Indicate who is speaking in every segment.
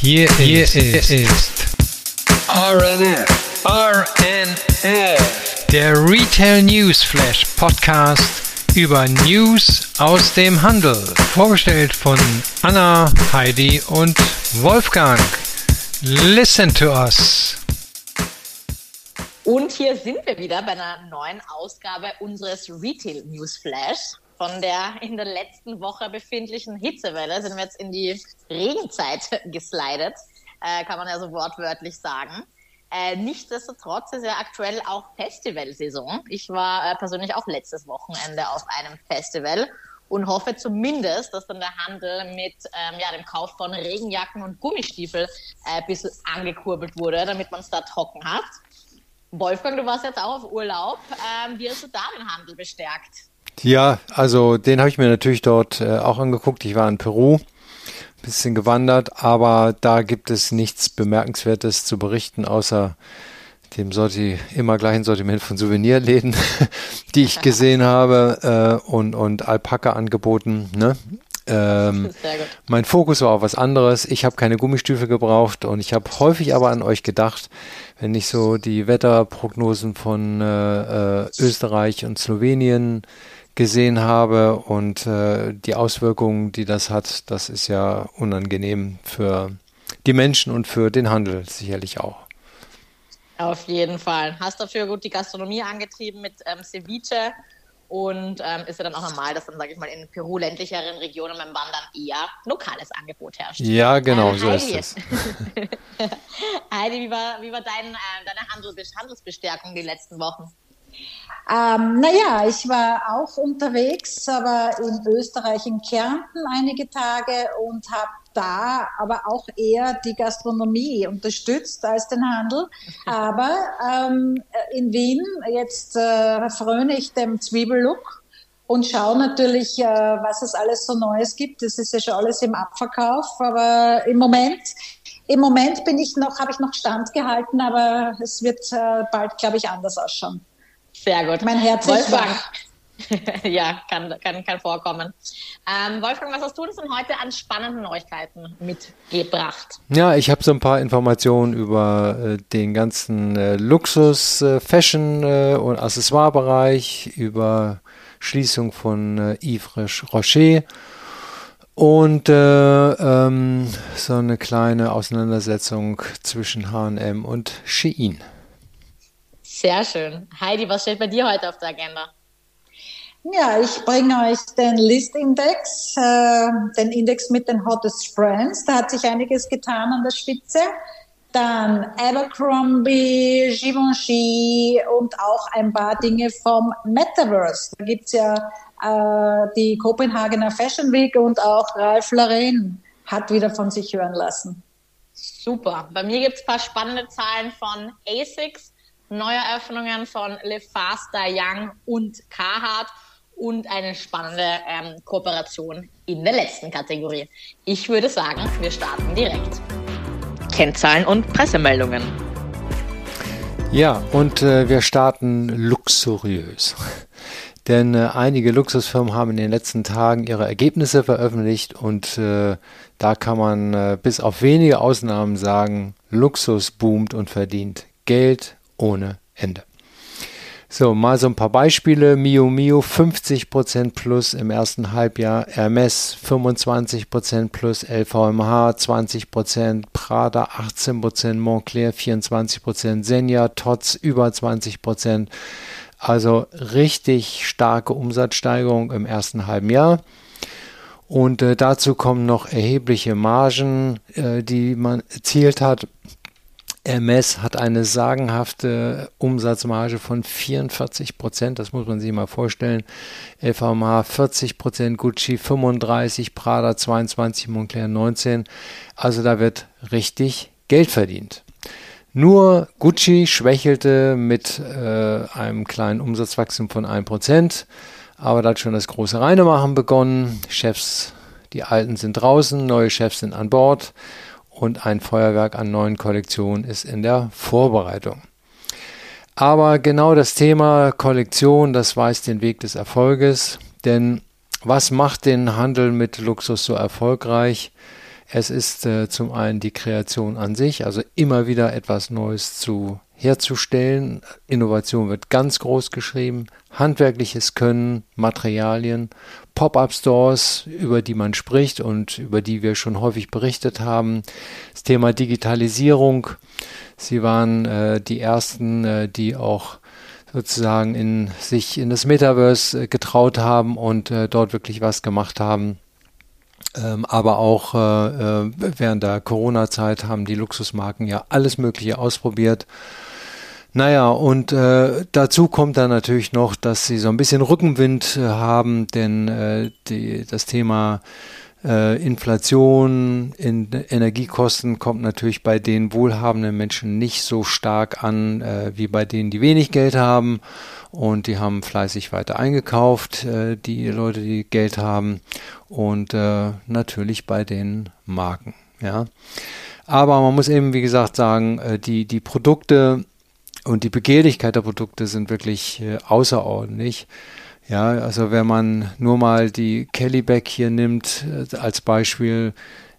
Speaker 1: Hier, hier ist, ist RNF, RNF, der Retail News Flash Podcast über News aus dem Handel. Vorgestellt von Anna, Heidi und Wolfgang. Listen to us.
Speaker 2: Und hier sind wir wieder bei einer neuen Ausgabe unseres Retail News Flash. Von der in der letzten Woche befindlichen Hitzewelle sind wir jetzt in die Regenzeit geslidet, äh, kann man ja so wortwörtlich sagen. Äh, nichtsdestotrotz ist ja aktuell auch Festivalsaison. Ich war äh, persönlich auch letztes Wochenende auf einem Festival und hoffe zumindest, dass dann der Handel mit ähm, ja, dem Kauf von Regenjacken und Gummistiefel äh, ein bisschen angekurbelt wurde, damit man es da trocken hat. Wolfgang, du warst jetzt auch auf Urlaub. Ähm, wie hast du da den Handel bestärkt?
Speaker 3: Ja, also den habe ich mir natürlich dort äh, auch angeguckt. Ich war in Peru, bisschen gewandert, aber da gibt es nichts Bemerkenswertes zu berichten, außer dem Sorti immer gleichen Sortiment von Souvenirläden, die ich gesehen habe äh, und, und Alpaka angeboten. Ne? Ähm, mein Fokus war auf was anderes. Ich habe keine Gummistiefel gebraucht und ich habe häufig aber an euch gedacht, wenn ich so die Wetterprognosen von äh, äh, Österreich und Slowenien gesehen habe und äh, die Auswirkungen, die das hat, das ist ja unangenehm für die Menschen und für den Handel sicherlich auch.
Speaker 2: Auf jeden Fall. Hast dafür gut die Gastronomie angetrieben mit ähm, Ceviche und ähm, ist ja dann auch normal, dass dann, sage ich mal, in Peru ländlicheren Regionen beim Wandern eher lokales Angebot herrscht.
Speaker 3: Ja, genau, ähm, so ist es.
Speaker 2: Heidi, wie war, wie war dein, äh, deine Handel Handelsbestärkung die letzten Wochen?
Speaker 4: Ähm, naja, ich war auch unterwegs, aber in Österreich, in Kärnten einige Tage und habe da aber auch eher die Gastronomie unterstützt als den Handel. Aber ähm, in Wien, jetzt äh, fröne ich dem Zwiebellook und schaue natürlich, äh, was es alles so Neues gibt. Das ist ja schon alles im Abverkauf, aber im Moment im Moment bin ich noch, habe ich noch Stand gehalten, aber es wird äh, bald, glaube ich, anders ausschauen.
Speaker 2: Sehr gut.
Speaker 4: Mein Herz Wolfgang.
Speaker 2: ja, kann, kann, kann vorkommen. Ähm, Wolfgang, was hast du uns denn heute an spannenden Neuigkeiten mitgebracht?
Speaker 3: Ja, ich habe so ein paar Informationen über äh, den ganzen äh, Luxus, äh, Fashion äh, und Accessoire-Bereich, über Schließung von äh, Yves Rocher und äh, ähm, so eine kleine Auseinandersetzung zwischen H&M und Shein.
Speaker 2: Sehr schön. Heidi, was steht bei dir heute auf der Agenda?
Speaker 4: Ja, ich bringe euch den List-Index, äh, den Index mit den Hottest Brands. Da hat sich einiges getan an der Spitze. Dann Abercrombie, Givenchy und auch ein paar Dinge vom Metaverse. Da gibt's ja äh, die Kopenhagener Fashion Week und auch Ralph Lauren hat wieder von sich hören lassen.
Speaker 2: Super. Bei mir gibt's paar spannende Zahlen von ASICS Neueröffnungen von Le Faster Young und Carhartt und eine spannende ähm, Kooperation in der letzten Kategorie. Ich würde sagen, wir starten direkt. Kennzahlen und Pressemeldungen.
Speaker 3: Ja, und äh, wir starten luxuriös. Denn äh, einige Luxusfirmen haben in den letzten Tagen ihre Ergebnisse veröffentlicht und äh, da kann man äh, bis auf wenige Ausnahmen sagen, Luxus boomt und verdient Geld ohne Ende. So, mal so ein paar Beispiele. Mio Mio 50% plus im ersten Halbjahr, Hermes 25% plus, LVMH 20%, Prada 18%, Montclair 24%, Senja Tots über 20%. Also richtig starke Umsatzsteigerung im ersten halben Jahr. Und äh, dazu kommen noch erhebliche Margen, äh, die man erzielt hat. Hermes hat eine sagenhafte Umsatzmarge von 44 Prozent, das muss man sich mal vorstellen. LVMH 40 Prozent, Gucci 35, Prada 22, Moncler 19. Also da wird richtig Geld verdient. Nur Gucci schwächelte mit äh, einem kleinen Umsatzwachstum von 1%, aber da hat schon das große Reinemachen begonnen. Chefs, die Alten sind draußen, neue Chefs sind an Bord und ein Feuerwerk an neuen Kollektionen ist in der Vorbereitung. Aber genau das Thema Kollektion, das weist den Weg des Erfolges, denn was macht den Handel mit Luxus so erfolgreich? Es ist äh, zum einen die Kreation an sich, also immer wieder etwas Neues zu herzustellen. Innovation wird ganz groß geschrieben. Handwerkliches Können, Materialien, Pop-up-Stores, über die man spricht und über die wir schon häufig berichtet haben. Das Thema Digitalisierung. Sie waren äh, die ersten, äh, die auch sozusagen in sich in das Metaverse äh, getraut haben und äh, dort wirklich was gemacht haben. Ähm, aber auch äh, äh, während der Corona-Zeit haben die Luxusmarken ja alles Mögliche ausprobiert. Naja, und äh, dazu kommt dann natürlich noch, dass sie so ein bisschen Rückenwind äh, haben, denn äh, die, das Thema äh, Inflation in Energiekosten kommt natürlich bei den wohlhabenden Menschen nicht so stark an äh, wie bei denen, die wenig Geld haben. Und die haben fleißig weiter eingekauft, äh, die Leute, die Geld haben. Und natürlich bei den Marken. Ja. Aber man muss eben, wie gesagt, sagen, die, die Produkte und die Begehrlichkeit der Produkte sind wirklich äh, außerordentlich. Ja, also wenn man nur mal die Kellyback hier nimmt äh, als Beispiel,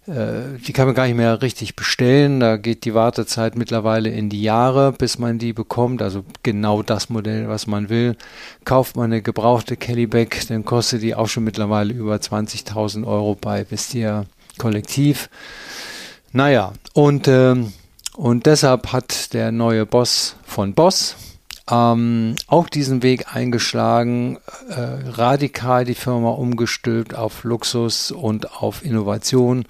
Speaker 3: äh, die kann man gar nicht mehr richtig bestellen. Da geht die Wartezeit mittlerweile in die Jahre, bis man die bekommt. Also genau das Modell, was man will. Kauft man eine gebrauchte Kellyback, dann kostet die auch schon mittlerweile über 20.000 Euro bei Vestia Kollektiv. Naja, und, äh, und deshalb hat der neue Boss von Boss, ähm, auch diesen Weg eingeschlagen, äh, radikal die Firma umgestülpt auf Luxus und auf Innovation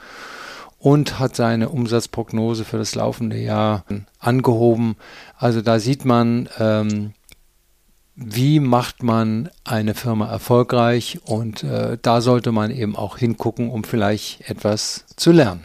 Speaker 3: und hat seine Umsatzprognose für das laufende Jahr angehoben. Also da sieht man, ähm, wie macht man eine Firma erfolgreich und äh, da sollte man eben auch hingucken, um vielleicht etwas zu lernen.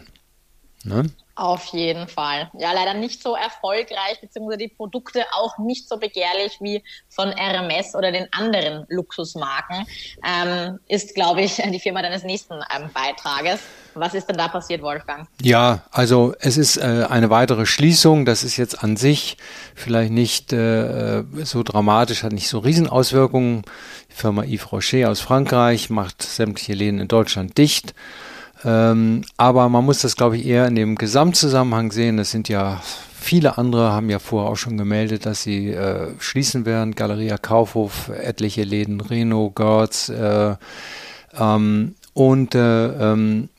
Speaker 3: Ne?
Speaker 2: Auf jeden Fall. Ja, leider nicht so erfolgreich, beziehungsweise die Produkte auch nicht so begehrlich wie von RMS oder den anderen Luxusmarken, ähm, ist, glaube ich, die Firma deines nächsten ähm, Beitrages. Was ist denn da passiert, Wolfgang?
Speaker 3: Ja, also es ist äh, eine weitere Schließung. Das ist jetzt an sich vielleicht nicht äh, so dramatisch, hat nicht so Riesenauswirkungen. Die Firma Yves Rocher aus Frankreich macht sämtliche Läden in Deutschland dicht. Ähm, aber man muss das, glaube ich, eher in dem Gesamtzusammenhang sehen. Das sind ja viele andere, haben ja vorher auch schon gemeldet, dass sie äh, schließen werden. Galeria Kaufhof, etliche Läden, Reno, Görz äh, ähm, und äh, ähm,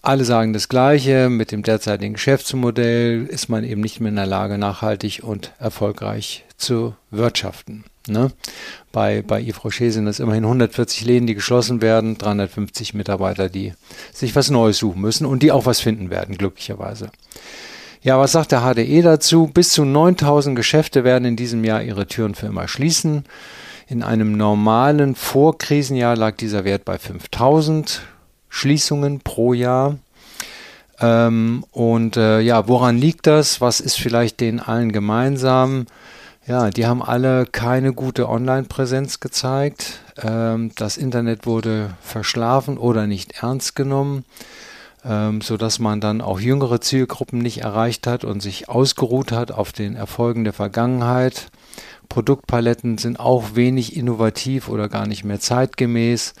Speaker 3: alle sagen das Gleiche. Mit dem derzeitigen Geschäftsmodell ist man eben nicht mehr in der Lage, nachhaltig und erfolgreich zu wirtschaften. Ne? Bei, bei Yves Rocher sind es immerhin 140 Läden, die geschlossen werden, 350 Mitarbeiter, die sich was Neues suchen müssen und die auch was finden werden, glücklicherweise. Ja, was sagt der HDE dazu? Bis zu 9000 Geschäfte werden in diesem Jahr ihre Türen für immer schließen. In einem normalen Vorkrisenjahr lag dieser Wert bei 5000 Schließungen pro Jahr. Ähm, und äh, ja, woran liegt das? Was ist vielleicht den allen gemeinsam? Ja, die haben alle keine gute Online-Präsenz gezeigt. Ähm, das Internet wurde verschlafen oder nicht ernst genommen, ähm, so dass man dann auch jüngere Zielgruppen nicht erreicht hat und sich ausgeruht hat auf den Erfolgen der Vergangenheit. Produktpaletten sind auch wenig innovativ oder gar nicht mehr zeitgemäß.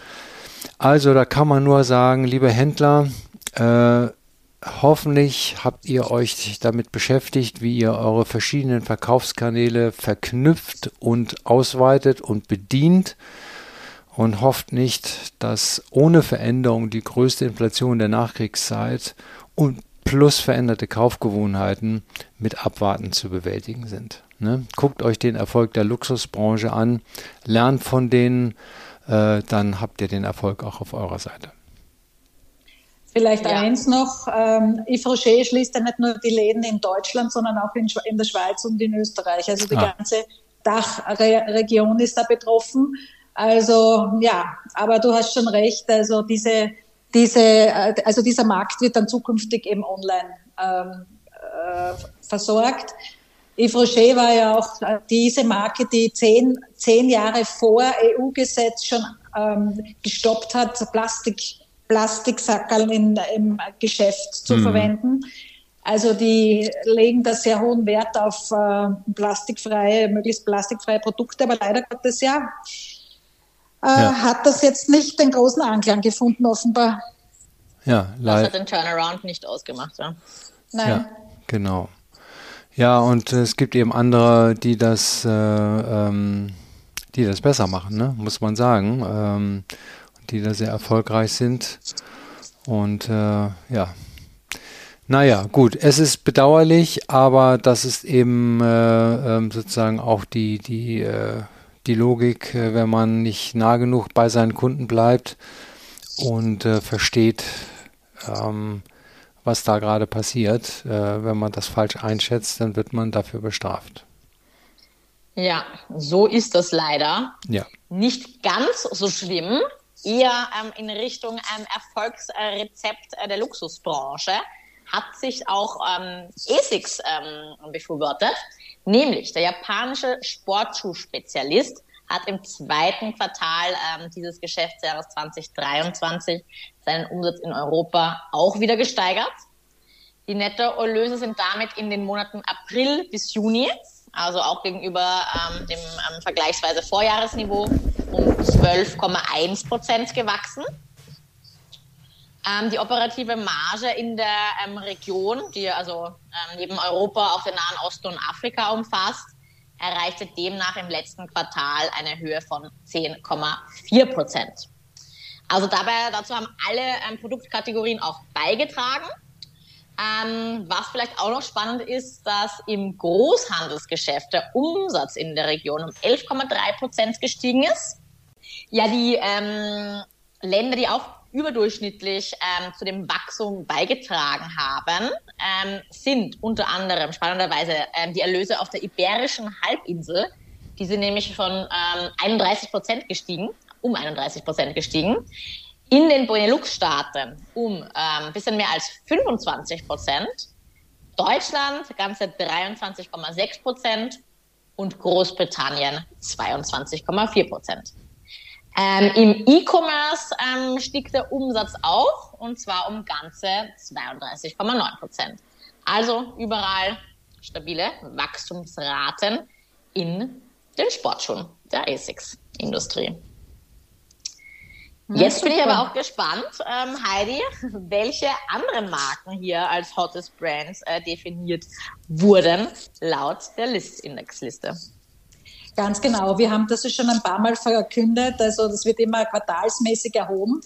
Speaker 3: Also da kann man nur sagen, liebe Händler, äh, Hoffentlich habt ihr euch damit beschäftigt, wie ihr eure verschiedenen Verkaufskanäle verknüpft und ausweitet und bedient und hofft nicht, dass ohne Veränderung die größte Inflation der Nachkriegszeit und plus veränderte Kaufgewohnheiten mit Abwarten zu bewältigen sind. Ne? Guckt euch den Erfolg der Luxusbranche an, lernt von denen, äh, dann habt ihr den Erfolg auch auf eurer Seite.
Speaker 4: Vielleicht ja. eins noch, ähm, Yves Rocher schließt ja nicht nur die Läden in Deutschland, sondern auch in, in der Schweiz und in Österreich. Also die ah. ganze Dachregion ist da betroffen. Also ja, aber du hast schon recht, also diese, diese, äh, also dieser Markt wird dann zukünftig eben online ähm, äh, versorgt. Yves Rocher war ja auch äh, diese Marke, die zehn, zehn Jahre vor EU-Gesetz schon ähm, gestoppt hat, Plastik Plastiksackerl in, im Geschäft zu mhm. verwenden. Also die legen da sehr hohen Wert auf äh, plastikfreie, möglichst plastikfreie Produkte, aber leider Gottes ja, äh, ja, hat das jetzt nicht den großen Anklang gefunden, offenbar.
Speaker 3: Ja,
Speaker 2: das hat den Turnaround nicht ausgemacht. Ja.
Speaker 3: Nein. Ja, genau. Ja, und es gibt eben andere, die das, äh, ähm, die das besser machen, ne? muss man sagen, ähm, die da sehr erfolgreich sind. Und äh, ja, naja, gut, es ist bedauerlich, aber das ist eben äh, ähm, sozusagen auch die, die, äh, die Logik, äh, wenn man nicht nah genug bei seinen Kunden bleibt und äh, versteht, ähm, was da gerade passiert. Äh, wenn man das falsch einschätzt, dann wird man dafür bestraft.
Speaker 2: Ja, so ist das leider.
Speaker 3: Ja.
Speaker 2: Nicht ganz so schlimm, eher ähm, in Richtung ähm, Erfolgsrezept äh, der Luxusbranche hat sich auch ähm, ASICS ähm, befürwortet, nämlich der japanische Sportschuhspezialist hat im zweiten Quartal ähm, dieses Geschäftsjahres 2023 seinen Umsatz in Europa auch wieder gesteigert. Die Nettoerlöse sind damit in den Monaten April bis Juni, also auch gegenüber ähm, dem ähm, vergleichsweise Vorjahresniveau, um 12,1 Prozent gewachsen. Ähm, die operative Marge in der ähm, Region, die also ähm, neben Europa auch den Nahen Osten und Afrika umfasst, erreichte demnach im letzten Quartal eine Höhe von 10,4 Prozent. Also dabei, dazu haben alle ähm, Produktkategorien auch beigetragen. Ähm, was vielleicht auch noch spannend ist, dass im Großhandelsgeschäft der Umsatz in der Region um 11,3 Prozent gestiegen ist. Ja, die ähm, Länder, die auch überdurchschnittlich ähm, zu dem Wachstum beigetragen haben, ähm, sind unter anderem spannenderweise ähm, die Erlöse auf der Iberischen Halbinsel. Die sind nämlich von ähm, 31 Prozent gestiegen, um 31 Prozent gestiegen. In den Benelux-Staaten um ein ähm, bisschen mehr als 25 Prozent. Deutschland ganze 23,6 Prozent und Großbritannien 22,4 Prozent. Ähm, Im E-Commerce ähm, stieg der Umsatz auch und zwar um ganze 32,9 Prozent. Also überall stabile Wachstumsraten in den Sportschuhen der ASICS-Industrie. Jetzt bin ich aber auch gespannt, ähm, Heidi, welche anderen Marken hier als Hottest Brands äh, definiert wurden laut der List-Index-Liste.
Speaker 4: Ganz genau. Wir haben das schon ein paar Mal verkündet. Also das wird immer quartalsmäßig erhoben.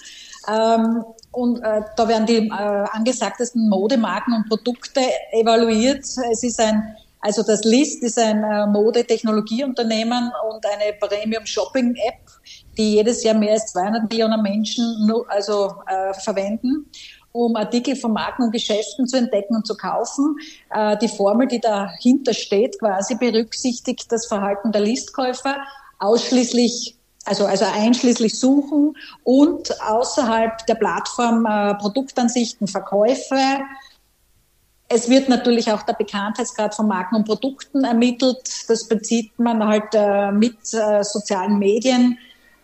Speaker 4: Ähm, und äh, da werden die äh, angesagtesten Modemarken und Produkte evaluiert. Es ist ein also das List ist ein äh, Modetechnologieunternehmen und eine Premium Shopping App, die jedes Jahr mehr als 200 Millionen Menschen also äh, verwenden um Artikel von Marken und Geschäften zu entdecken und zu kaufen. Äh, die Formel, die dahinter steht, quasi berücksichtigt das Verhalten der Listkäufer ausschließlich also, also einschließlich Suchen und außerhalb der Plattform äh, Produktansichten, Verkäufe. Es wird natürlich auch der Bekanntheitsgrad von Marken und Produkten ermittelt. Das bezieht man halt äh, mit sozialen Medien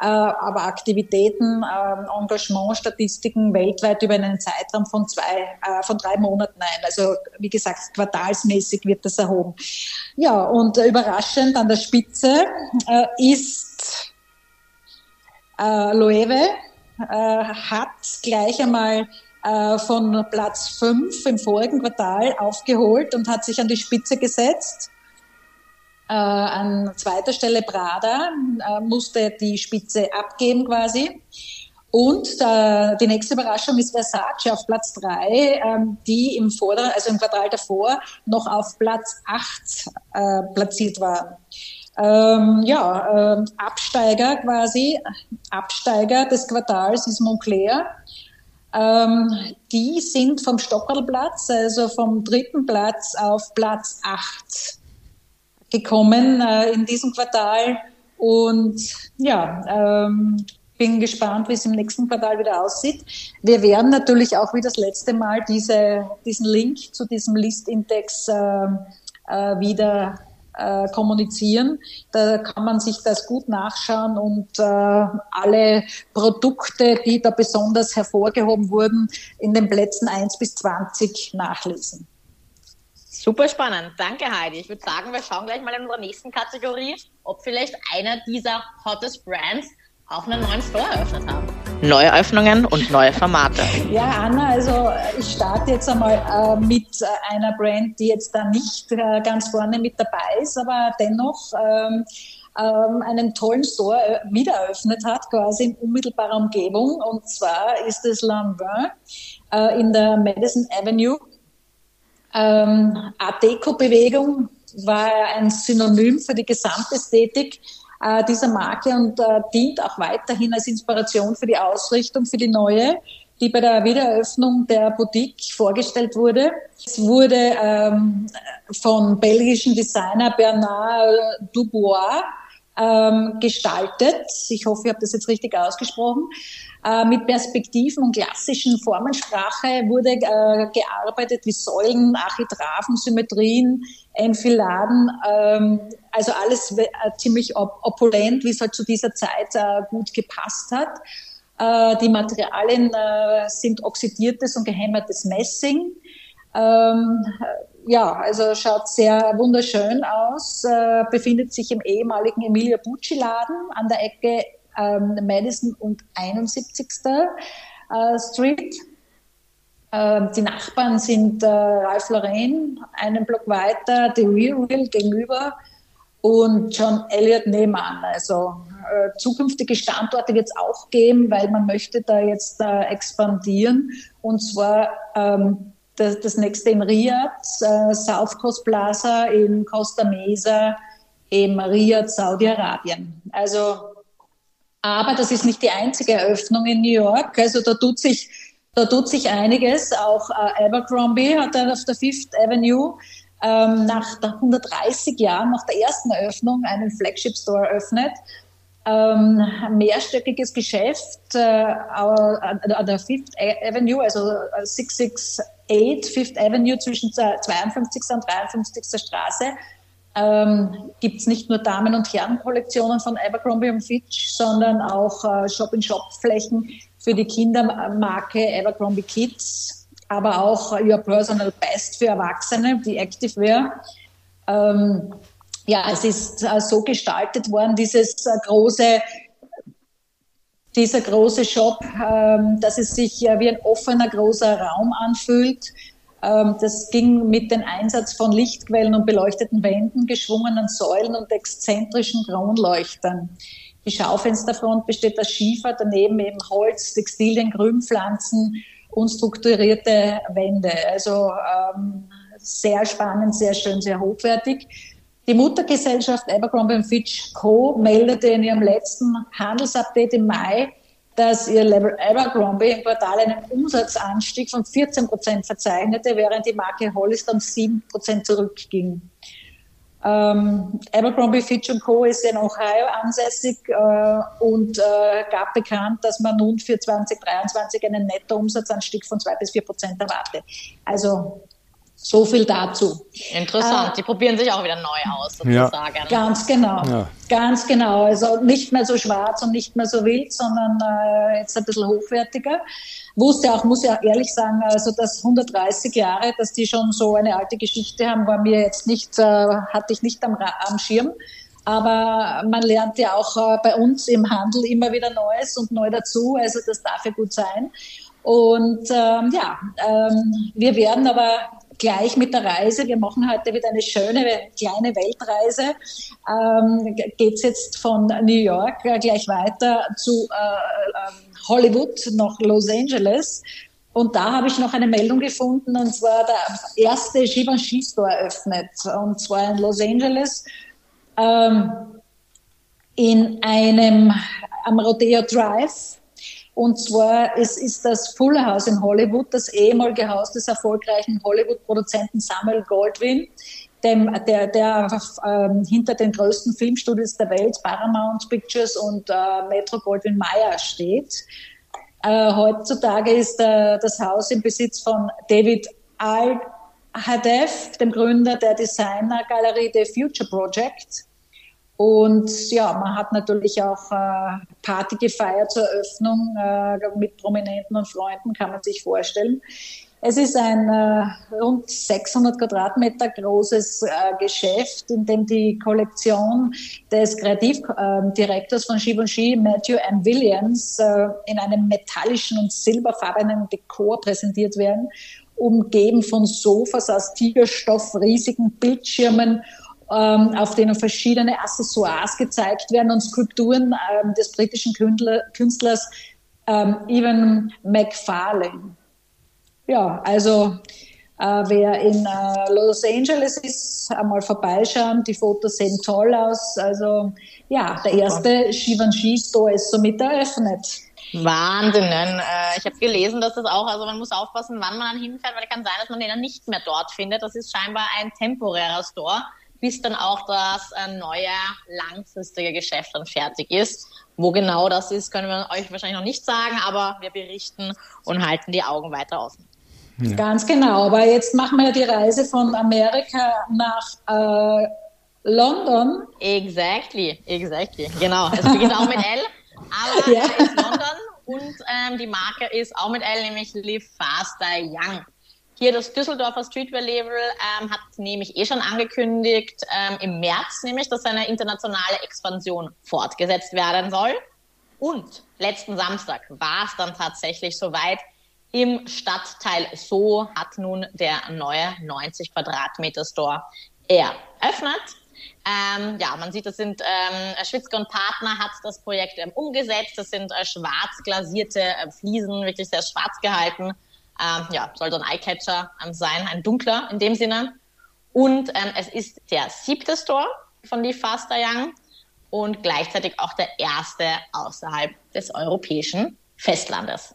Speaker 4: aber Aktivitäten, ähm, Engagement, Statistiken weltweit über einen Zeitraum von zwei, äh, von drei Monaten ein. Also wie gesagt, quartalsmäßig wird das erhoben. Ja, und überraschend an der Spitze äh, ist Loewe, hat gleich einmal von Platz 5 im vorigen Quartal aufgeholt und hat sich an die Spitze gesetzt. Äh, an zweiter Stelle Prada äh, musste die Spitze abgeben quasi. Und äh, die nächste Überraschung ist Versace auf Platz drei, ähm, die im Vorder-, also im Quartal davor noch auf Platz acht äh, platziert waren. Ähm, ja, äh, Absteiger quasi, Absteiger des Quartals ist Montclair. Ähm, die sind vom Stockerlplatz, also vom dritten Platz auf Platz acht gekommen äh, in diesem Quartal. Und ja, ähm, bin gespannt, wie es im nächsten Quartal wieder aussieht. Wir werden natürlich auch wie das letzte Mal diese, diesen Link zu diesem Listindex äh, äh, wieder äh, kommunizieren. Da kann man sich das gut nachschauen und äh, alle Produkte, die da besonders hervorgehoben wurden, in den Plätzen 1 bis 20 nachlesen.
Speaker 2: Super spannend. Danke, Heidi. Ich würde sagen, wir schauen gleich mal in unserer nächsten Kategorie, ob vielleicht einer dieser hottest Brands auch einen neuen Store eröffnet haben. neue Öffnungen und neue Formate.
Speaker 4: Ja, Anna, also ich starte jetzt einmal äh, mit äh, einer Brand, die jetzt da nicht äh, ganz vorne mit dabei ist, aber dennoch ähm, ähm, einen tollen Store äh, wieder eröffnet hat, quasi in unmittelbarer Umgebung. Und zwar ist es Lanvin äh, in der Madison Avenue. Ähm, Art Deco-Bewegung war ein Synonym für die Gesamtästhetik äh, dieser Marke und äh, dient auch weiterhin als Inspiration für die Ausrichtung für die neue, die bei der Wiedereröffnung der Boutique vorgestellt wurde. Es wurde ähm, von belgischen Designer Bernard Dubois ähm, gestaltet. Ich hoffe, ich habe das jetzt richtig ausgesprochen. Äh, mit Perspektiven und klassischen Formensprache wurde äh, gearbeitet wie Säulen, Architraven, Symmetrien, Enfiladen, ähm, also alles äh, ziemlich op opulent, wie es halt zu dieser Zeit äh, gut gepasst hat. Die Materialien sind oxidiertes und gehämmertes Messing. Ähm, ja, also schaut sehr wunderschön aus, äh, befindet sich im ehemaligen Emilia Bucci Laden an der Ecke ähm, Madison und 71. Äh, Street. Äh, die Nachbarn sind äh, Ralph Lauren, einen Block weiter, The Real Real gegenüber und John Elliott nebenan. Also äh, zukünftige Standorte wird es auch geben, weil man möchte da jetzt äh, expandieren und zwar ähm, das, das nächste in Riyadh, äh, South Coast Plaza in Costa Mesa, im Riyadh, Saudi-Arabien. Also, aber das ist nicht die einzige Eröffnung in New York. Also da tut sich, da tut sich einiges. Auch äh, Abercrombie hat dann auf der Fifth Avenue ähm, nach 130 Jahren, nach der ersten Eröffnung, einen Flagship Store eröffnet. Ähm, mehrstöckiges Geschäft äh, an der Fifth Avenue, also 668 8 Fifth Avenue zwischen 52. und 53. Straße ähm, gibt es nicht nur Damen- und Herrenkollektionen von Abercrombie und Fitch, sondern auch äh, Shop-in-Shop-Flächen für die Kindermarke Abercrombie Kids, aber auch Your Personal Best für Erwachsene, die Activewear. Ähm, ja, es ist äh, so gestaltet worden, dieses äh, große dieser große Shop, ähm, dass es sich äh, wie ein offener großer Raum anfühlt. Ähm, das ging mit dem Einsatz von Lichtquellen und beleuchteten Wänden, geschwungenen Säulen und exzentrischen Kronleuchtern. Die Schaufensterfront besteht aus Schiefer, daneben eben Holz, Textilien, Grünpflanzen, unstrukturierte Wände. Also ähm, sehr spannend, sehr schön, sehr hochwertig. Die Muttergesellschaft Abercrombie Fitch Co. meldete in ihrem letzten Handelsupdate im Mai, dass ihr Abercrombie im Quartal einen Umsatzanstieg von 14 Prozent verzeichnete, während die Marke Hollister um 7 Prozent zurückging. Ähm, Abercrombie Fitch Co. ist in Ohio ansässig äh, und äh, gab bekannt, dass man nun für 2023 einen Nettoumsatzanstieg von 2 bis 4 Prozent erwartet. Also so viel dazu.
Speaker 2: Interessant. Äh, die probieren sich auch wieder neu aus, sozusagen.
Speaker 4: Ja. Ganz genau. Ja. Ganz genau. Also nicht mehr so schwarz und nicht mehr so wild, sondern äh, jetzt ein bisschen hochwertiger. Wusste auch, muss ja ehrlich sagen, also dass 130 Jahre, dass die schon so eine alte Geschichte haben, war mir jetzt nicht, äh, hatte ich nicht am, am Schirm. Aber man lernt ja auch äh, bei uns im Handel immer wieder Neues und neu dazu. Also das darf ja gut sein. Und ähm, ja, ähm, wir werden aber gleich mit der Reise. Wir machen heute wieder eine schöne kleine Weltreise. Ähm, es jetzt von New York äh, gleich weiter zu äh, ähm, Hollywood nach Los Angeles. Und da habe ich noch eine Meldung gefunden, und zwar der erste Givenchy Store eröffnet, und zwar in Los Angeles. Ähm, in einem am Rodeo Drive und zwar es ist das Fuller House in Hollywood, das ehemalige Haus des erfolgreichen Hollywood-Produzenten Samuel Goldwyn, dem, der, der ähm, hinter den größten Filmstudios der Welt, Paramount Pictures und äh, Metro Goldwyn Mayer steht. Äh, heutzutage ist äh, das Haus im Besitz von David Al Hadef, dem Gründer der Designergalerie The Future Project. Und ja, man hat natürlich auch äh, Party gefeiert zur Eröffnung äh, mit Prominenten und Freunden, kann man sich vorstellen. Es ist ein äh, rund 600 Quadratmeter großes äh, Geschäft, in dem die Kollektion des Kreativdirektors äh, von Givenchy, Matthew M. Williams, äh, in einem metallischen und silberfarbenen Dekor präsentiert werden, umgeben von Sofas aus Tigerstoff, riesigen Bildschirmen ähm, auf denen verschiedene Accessoires gezeigt werden und Skulpturen ähm, des britischen Künstler, Künstlers ähm, Evan McFarlane. Ja, also äh, wer in äh, Los Angeles ist, einmal vorbeischauen. Die Fotos sehen toll aus. Also ja, der erste Givenchy Store ist somit eröffnet.
Speaker 2: Wahnsinn. Äh, ich habe gelesen, dass das auch, also man muss aufpassen, wann man dann hinfährt, weil es kann sein, dass man den dann nicht mehr dort findet. Das ist scheinbar ein temporärer Store, bis dann auch das äh, neue langfristige Geschäft dann fertig ist. Wo genau das ist, können wir euch wahrscheinlich noch nicht sagen, aber wir berichten und halten die Augen weiter offen.
Speaker 4: Ja. Ganz genau. Aber jetzt machen wir die Reise von Amerika nach äh, London.
Speaker 2: Exactly, exactly. Genau. Es beginnt auch mit L, aber ja. ist London und ähm, die Marke ist auch mit L, nämlich Live Faster Young. Hier das Düsseldorfer Streetwear-Label ähm, hat nämlich eh schon angekündigt, ähm, im März nämlich, dass seine internationale Expansion fortgesetzt werden soll. Und letzten Samstag war es dann tatsächlich soweit. Im Stadtteil So hat nun der neue 90 Quadratmeter Store eröffnet. Ähm, ja, man sieht, das sind ähm, Schwitzke und Partner hat das Projekt ähm, umgesetzt. Das sind äh, schwarz glasierte äh, Fliesen, wirklich sehr schwarz gehalten. Ähm, ja, soll so ein Eyecatcher ähm, sein, ein dunkler in dem Sinne. Und ähm, es ist der siebte Store von die Faster Young und gleichzeitig auch der erste außerhalb des europäischen Festlandes.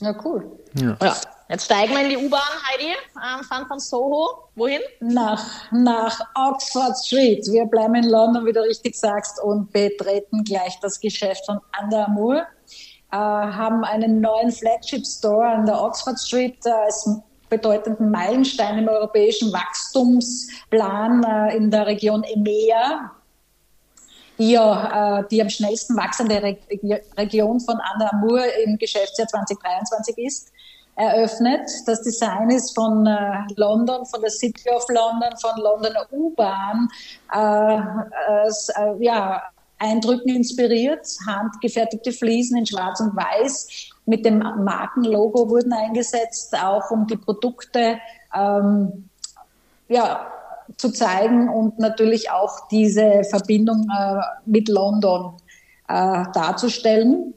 Speaker 4: Na cool.
Speaker 2: Ja. ja. Jetzt steigen wir in die U-Bahn, Heidi, ähm, fahren von Soho. Wohin?
Speaker 4: Nach, nach Oxford Street. Wir bleiben in London, wie du richtig sagst, und betreten gleich das Geschäft von Under Armour. Äh, haben einen neuen Flagship Store an der Oxford Street äh, als bedeutenden Meilenstein im europäischen Wachstumsplan äh, in der Region EMEA ja die am schnellsten wachsende Re Region von Anna Amur im Geschäftsjahr 2023 ist, eröffnet. Das Design ist von London, von der City of London, von Londoner U-Bahn, ja, Eindrücken inspiriert. Handgefertigte Fliesen in Schwarz und Weiß mit dem Markenlogo wurden eingesetzt, auch um die Produkte ähm, ja, zu zeigen und natürlich auch diese Verbindung äh, mit London äh, darzustellen.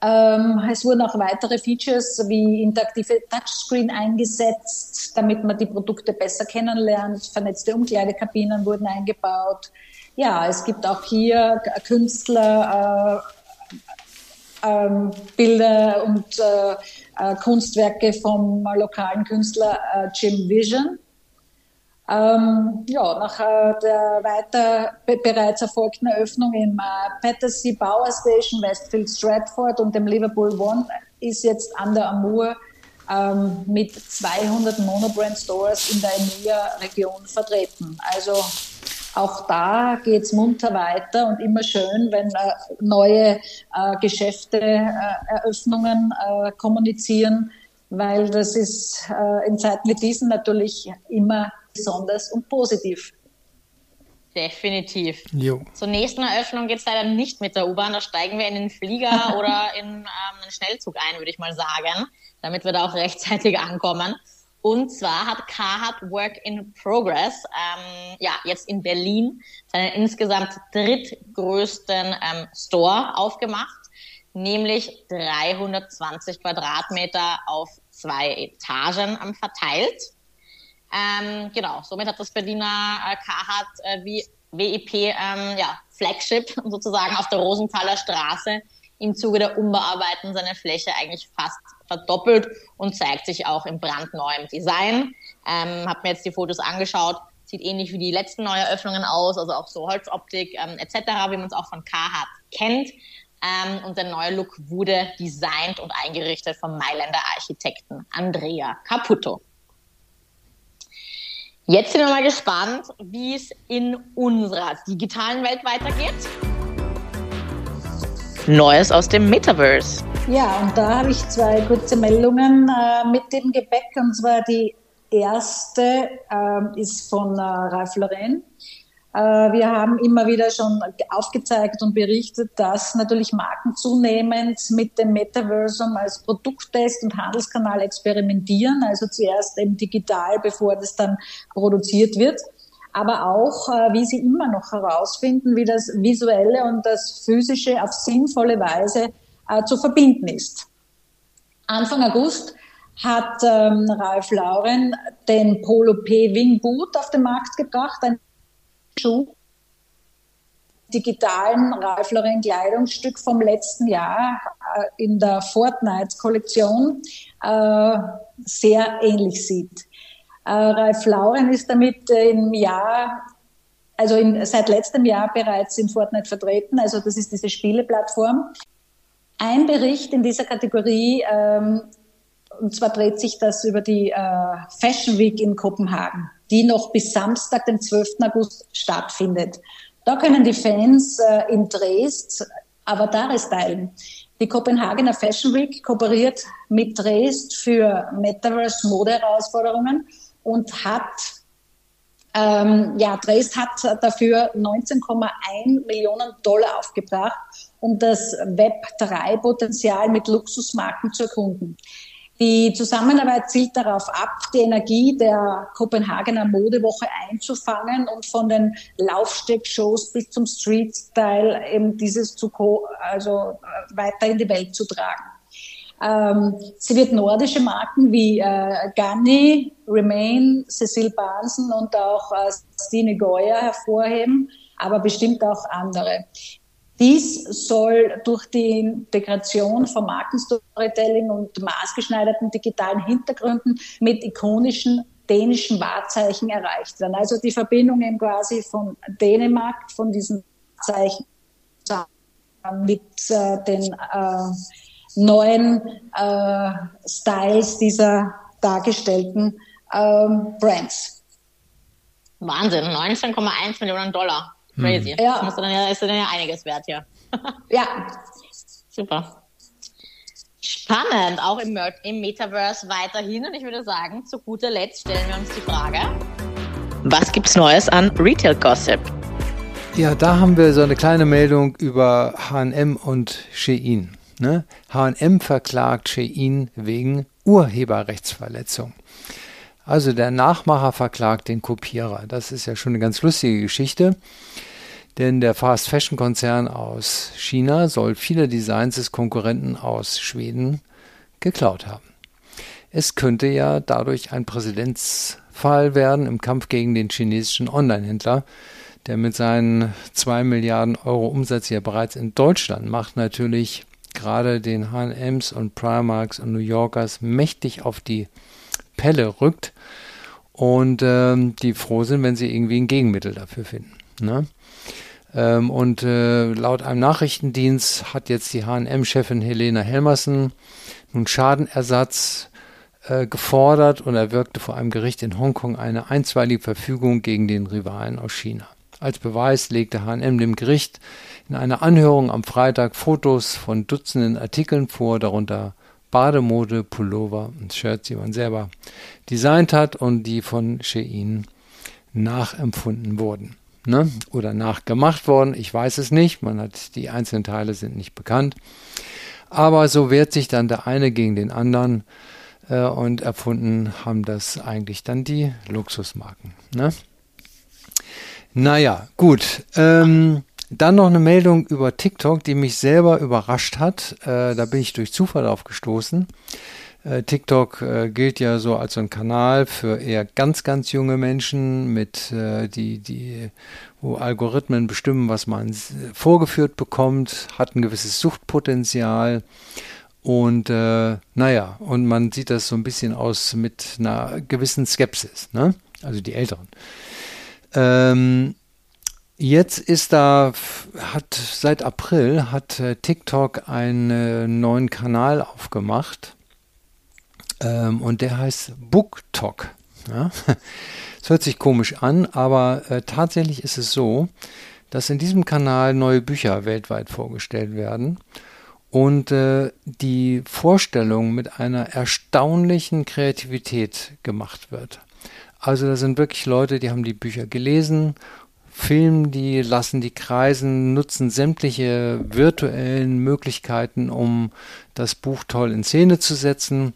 Speaker 4: Ähm, es wurden auch weitere Features wie interaktive Touchscreen eingesetzt, damit man die Produkte besser kennenlernt. Vernetzte Umkleidekabinen wurden eingebaut. Ja, es gibt auch hier Künstler, äh, ähm, Bilder und äh, äh, Kunstwerke vom lokalen Künstler äh, Jim Vision. Ähm, ja, nach äh, der weiter be bereits erfolgten Eröffnung im äh, Battersea Power Station, Westfield Stratford und dem Liverpool One ist jetzt Under Amour ähm, mit 200 Monobrand Stores in der EMEA-Region vertreten. Also auch da geht's munter weiter und immer schön, wenn äh, neue äh, Geschäfte, äh, Eröffnungen äh, kommunizieren, weil das ist äh, in Zeiten wie diesen natürlich immer besonders und positiv.
Speaker 2: Definitiv. Jo. Zur nächsten Eröffnung geht es leider nicht mit der U-Bahn. Da steigen wir in den Flieger oder in ähm, einen Schnellzug ein, würde ich mal sagen, damit wir da auch rechtzeitig ankommen. Und zwar hat Carhartt Work in Progress ähm, ja jetzt in Berlin seinen insgesamt drittgrößten ähm, Store aufgemacht, nämlich 320 Quadratmeter auf zwei Etagen ähm, verteilt. Ähm, genau, somit hat das Berliner äh, Carhartt äh, wie WIP ähm, ja, Flagship sozusagen auf der Rosenthaler Straße im Zuge der Umbearbeiten seine Fläche eigentlich fast verdoppelt und zeigt sich auch im brandneuen Design. Ähm, hab mir jetzt die Fotos angeschaut, sieht ähnlich wie die letzten Neueröffnungen aus, also auch so Holzoptik ähm, etc., wie man es auch von Carhartt kennt. Ähm, und der neue Look wurde designt und eingerichtet vom Mailänder Architekten Andrea Caputo. Jetzt sind wir mal gespannt, wie es in unserer digitalen Welt weitergeht. Neues aus dem Metaverse.
Speaker 4: Ja, und da habe ich zwei kurze Meldungen äh, mit dem Gepäck. Und zwar die erste äh, ist von äh, Ralph Lauren. Äh, wir haben immer wieder schon aufgezeigt und berichtet, dass natürlich Marken zunehmend mit dem Metaversum als Produkttest und Handelskanal experimentieren, also zuerst eben digital, bevor das dann produziert wird aber auch, äh, wie sie immer noch herausfinden, wie das Visuelle und das Physische auf sinnvolle Weise äh, zu verbinden ist. Anfang August hat ähm, Ralf Lauren den Polo P Wing Boot auf den Markt gebracht, ein Schuh, digitalen Ralf Lauren Kleidungsstück vom letzten Jahr äh, in der Fortnite-Kollektion äh, sehr ähnlich sieht. Äh, Ralf Lauren ist damit im Jahr also in, seit letztem Jahr bereits in Fortnite vertreten. Also das ist diese Spieleplattform. Ein Bericht in dieser Kategorie, ähm, und zwar dreht sich das über die äh, Fashion Week in Kopenhagen, die noch bis Samstag, den 12. August stattfindet. Da können die Fans äh, in Dresd Avatares teilen. Die Kopenhagener Fashion Week kooperiert mit Dresd für Metaverse Mode-Herausforderungen und hat ähm, ja, Dresd hat dafür 19,1 Millionen Dollar aufgebracht, um das Web3-Potenzial mit Luxusmarken zu erkunden. Die Zusammenarbeit zielt darauf ab, die Energie der Kopenhagener Modewoche einzufangen und von den Laufstegshows bis zum Street-Style eben dieses zu, also äh, weiter in die Welt zu tragen. Ähm, sie wird nordische Marken wie äh, Ganni, Remain, Cecil Barnsen und auch äh, Stine Goya hervorheben, aber bestimmt auch andere. Dies soll durch die Integration von Markenstorytelling und maßgeschneiderten digitalen Hintergründen mit ikonischen dänischen Wahrzeichen erreicht werden. Also die Verbindung eben quasi von Dänemark, von diesen Zeichen mit äh, den äh, neuen äh, Styles dieser dargestellten ähm, Brands.
Speaker 2: Wahnsinn, 19,1 Millionen Dollar. Crazy. Hm. Ja. Das ist dann ja, ist dann ja einiges wert hier.
Speaker 4: ja.
Speaker 2: Super. Spannend, auch im, im Metaverse weiterhin. Und ich würde sagen, zu guter Letzt stellen wir uns die Frage, was gibt's Neues an Retail Gossip?
Speaker 3: Ja, da haben wir so eine kleine Meldung über H&M und Shein. Ne? H&M verklagt Shein wegen Urheberrechtsverletzung. Also der Nachmacher verklagt den Kopierer. Das ist ja schon eine ganz lustige Geschichte, denn der Fast Fashion Konzern aus China soll viele Designs des Konkurrenten aus Schweden geklaut haben. Es könnte ja dadurch ein Präzedenzfall werden im Kampf gegen den chinesischen Online-Händler, der mit seinen 2 Milliarden Euro Umsatz hier bereits in Deutschland macht, natürlich gerade den H&Ms und Primarks und New Yorkers mächtig auf die Pelle rückt und ähm, die froh sind, wenn sie irgendwie ein Gegenmittel dafür finden. Ne? Ähm, und äh, laut einem Nachrichtendienst hat jetzt die H&M-Chefin Helena Helmersen nun Schadenersatz äh, gefordert und erwirkte vor einem Gericht in Hongkong eine einstweilige Verfügung gegen den Rivalen aus China. Als Beweis legte H&M dem Gericht in einer Anhörung am Freitag Fotos von Dutzenden Artikeln vor, darunter Bademode, Pullover und Shirts, die man selber designt hat und die von Shein nachempfunden wurden. Ne? Oder nachgemacht worden, ich weiß es nicht, man hat die einzelnen Teile sind nicht bekannt. Aber so wehrt sich dann der eine gegen den anderen äh, und erfunden haben das eigentlich dann die Luxusmarken. Ne? Naja, gut. Ähm, dann noch eine Meldung über TikTok, die mich selber überrascht hat. Äh, da bin ich durch Zufall drauf gestoßen. Äh, TikTok äh, gilt ja so als so ein Kanal für eher ganz, ganz junge Menschen, mit äh, die, die, wo Algorithmen bestimmen, was man vorgeführt bekommt, hat ein gewisses Suchtpotenzial. Und äh, naja, und man sieht das so ein bisschen aus mit einer gewissen Skepsis, ne? Also die Älteren. Ähm, Jetzt ist da, hat seit April hat äh, TikTok einen neuen Kanal aufgemacht ähm, und der heißt BookTok. Ja? Das hört sich komisch an, aber äh, tatsächlich ist es so, dass in diesem Kanal neue Bücher weltweit vorgestellt werden und äh, die Vorstellung mit einer erstaunlichen Kreativität gemacht wird. Also da sind wirklich Leute, die haben die Bücher gelesen, filmen die, lassen die kreisen, nutzen sämtliche virtuellen Möglichkeiten, um das Buch toll in Szene zu setzen.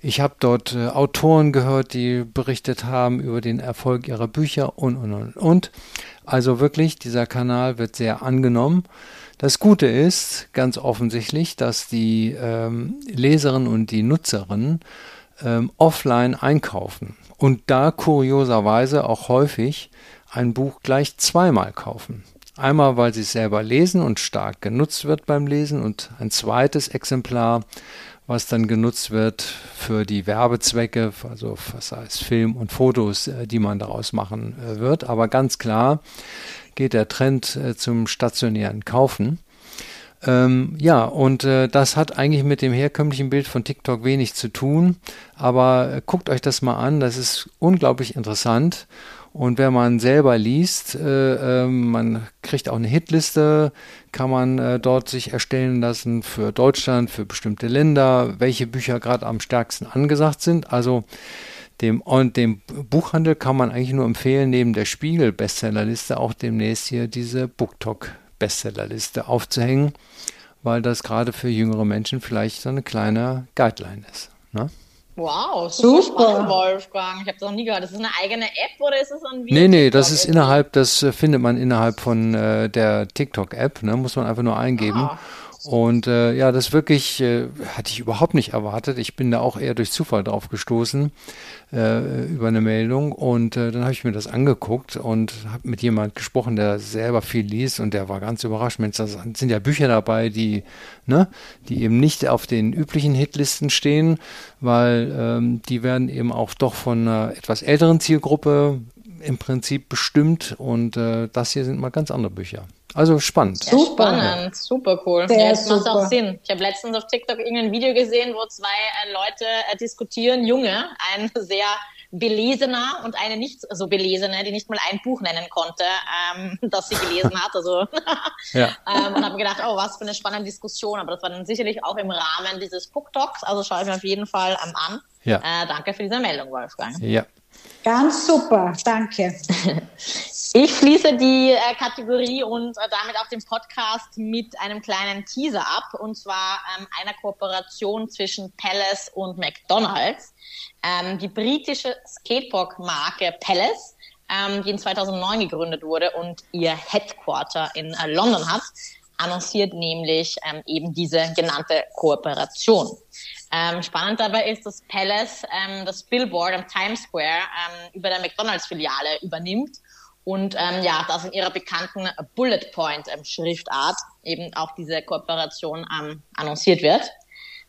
Speaker 3: Ich habe dort äh, Autoren gehört, die berichtet haben über den Erfolg ihrer Bücher und, und, und, und. Also wirklich, dieser Kanal wird sehr angenommen. Das Gute ist ganz offensichtlich, dass die ähm, Leserinnen und die Nutzerinnen ähm, offline einkaufen und da kurioserweise auch häufig ein Buch gleich zweimal kaufen. Einmal, weil sie es selber lesen und stark genutzt wird beim Lesen und ein zweites Exemplar, was dann genutzt wird für die Werbezwecke, also was heißt Film und Fotos, äh, die man daraus machen äh, wird. Aber ganz klar geht der Trend äh, zum stationären Kaufen. Ähm, ja, und äh, das hat eigentlich mit dem herkömmlichen Bild von TikTok wenig zu tun. Aber äh, guckt euch das mal an, das ist unglaublich interessant. Und wenn man selber liest, äh, äh, man kriegt auch eine Hitliste, kann man äh, dort sich erstellen lassen für Deutschland, für bestimmte Länder, welche Bücher gerade am stärksten angesagt sind. Also dem, und dem Buchhandel kann man eigentlich nur empfehlen, neben der Spiegel-Bestsellerliste auch demnächst hier diese BookTok Bestsellerliste aufzuhängen, weil das gerade für jüngere Menschen vielleicht so eine kleine Guideline ist. Ne?
Speaker 2: Wow, super, super. Spannend, Wolfgang. Ich habe das noch nie gehört. Ist das eine eigene App oder ist es ein
Speaker 3: Video? Nee, nee, das ist innerhalb, das äh, findet man innerhalb von äh, der TikTok-App, ne? muss man einfach nur eingeben. Ah. Und äh, ja, das wirklich äh, hatte ich überhaupt nicht erwartet. Ich bin da auch eher durch Zufall drauf gestoßen äh, über eine Meldung und äh, dann habe ich mir das angeguckt und habe mit jemand gesprochen, der selber viel liest und der war ganz überrascht. Mensch, da sind ja Bücher dabei, die, ne, die eben nicht auf den üblichen Hitlisten stehen, weil ähm, die werden eben auch doch von einer etwas älteren Zielgruppe im Prinzip bestimmt und äh, das hier sind mal ganz andere Bücher. Also spannend.
Speaker 2: Sehr super. spannend, super cool. Sehr ja, das macht auch Sinn. Ich habe letztens auf TikTok irgendein Video gesehen, wo zwei äh, Leute äh, diskutieren, Junge, ein sehr belesener und eine nicht so belesene, die nicht mal ein Buch nennen konnte, ähm, das sie gelesen hat. Also ja. ähm, und habe gedacht, oh, was für eine spannende Diskussion. Aber das war dann sicherlich auch im Rahmen dieses Book Talks. Also schaue ich mir auf jeden Fall ähm, an. Ja. Äh, danke für diese Meldung, Wolfgang.
Speaker 3: Ja.
Speaker 4: Ganz super, danke.
Speaker 2: Ich schließe die äh, Kategorie und äh, damit auch den Podcast mit einem kleinen Teaser ab, und zwar ähm, einer Kooperation zwischen Palace und McDonald's. Ähm, die britische Skateboard-Marke Palace, ähm, die in 2009 gegründet wurde und ihr Headquarter in äh, London hat, annonciert nämlich ähm, eben diese genannte Kooperation. Ähm, spannend dabei ist, dass Palace ähm, das Billboard am Times Square ähm, über der McDonalds-Filiale übernimmt und ähm, ja, das in ihrer bekannten Bullet Point ähm, Schriftart eben auch diese Kooperation ähm, annonciert wird.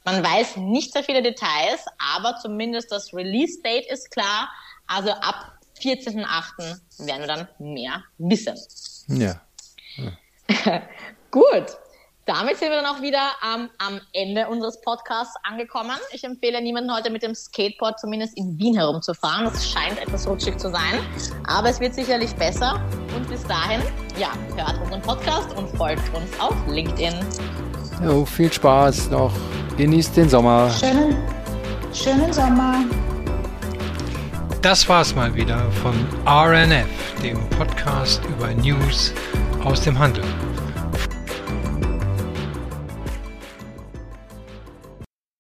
Speaker 2: Man weiß nicht sehr viele Details, aber zumindest das Release Date ist klar. Also ab 14.8. werden wir dann mehr wissen.
Speaker 3: Ja.
Speaker 2: ja. Gut damit sind wir dann auch wieder ähm, am Ende unseres Podcasts angekommen. Ich empfehle niemanden heute mit dem Skateboard zumindest in Wien herumzufahren. Das scheint etwas rutschig zu sein, aber es wird sicherlich besser. Und bis dahin, ja, hört unseren Podcast und folgt uns auf LinkedIn.
Speaker 3: Jo, viel Spaß noch. Genießt den Sommer.
Speaker 4: Schönen, schönen Sommer.
Speaker 1: Das war's mal wieder von RNF, dem Podcast über News aus dem Handel.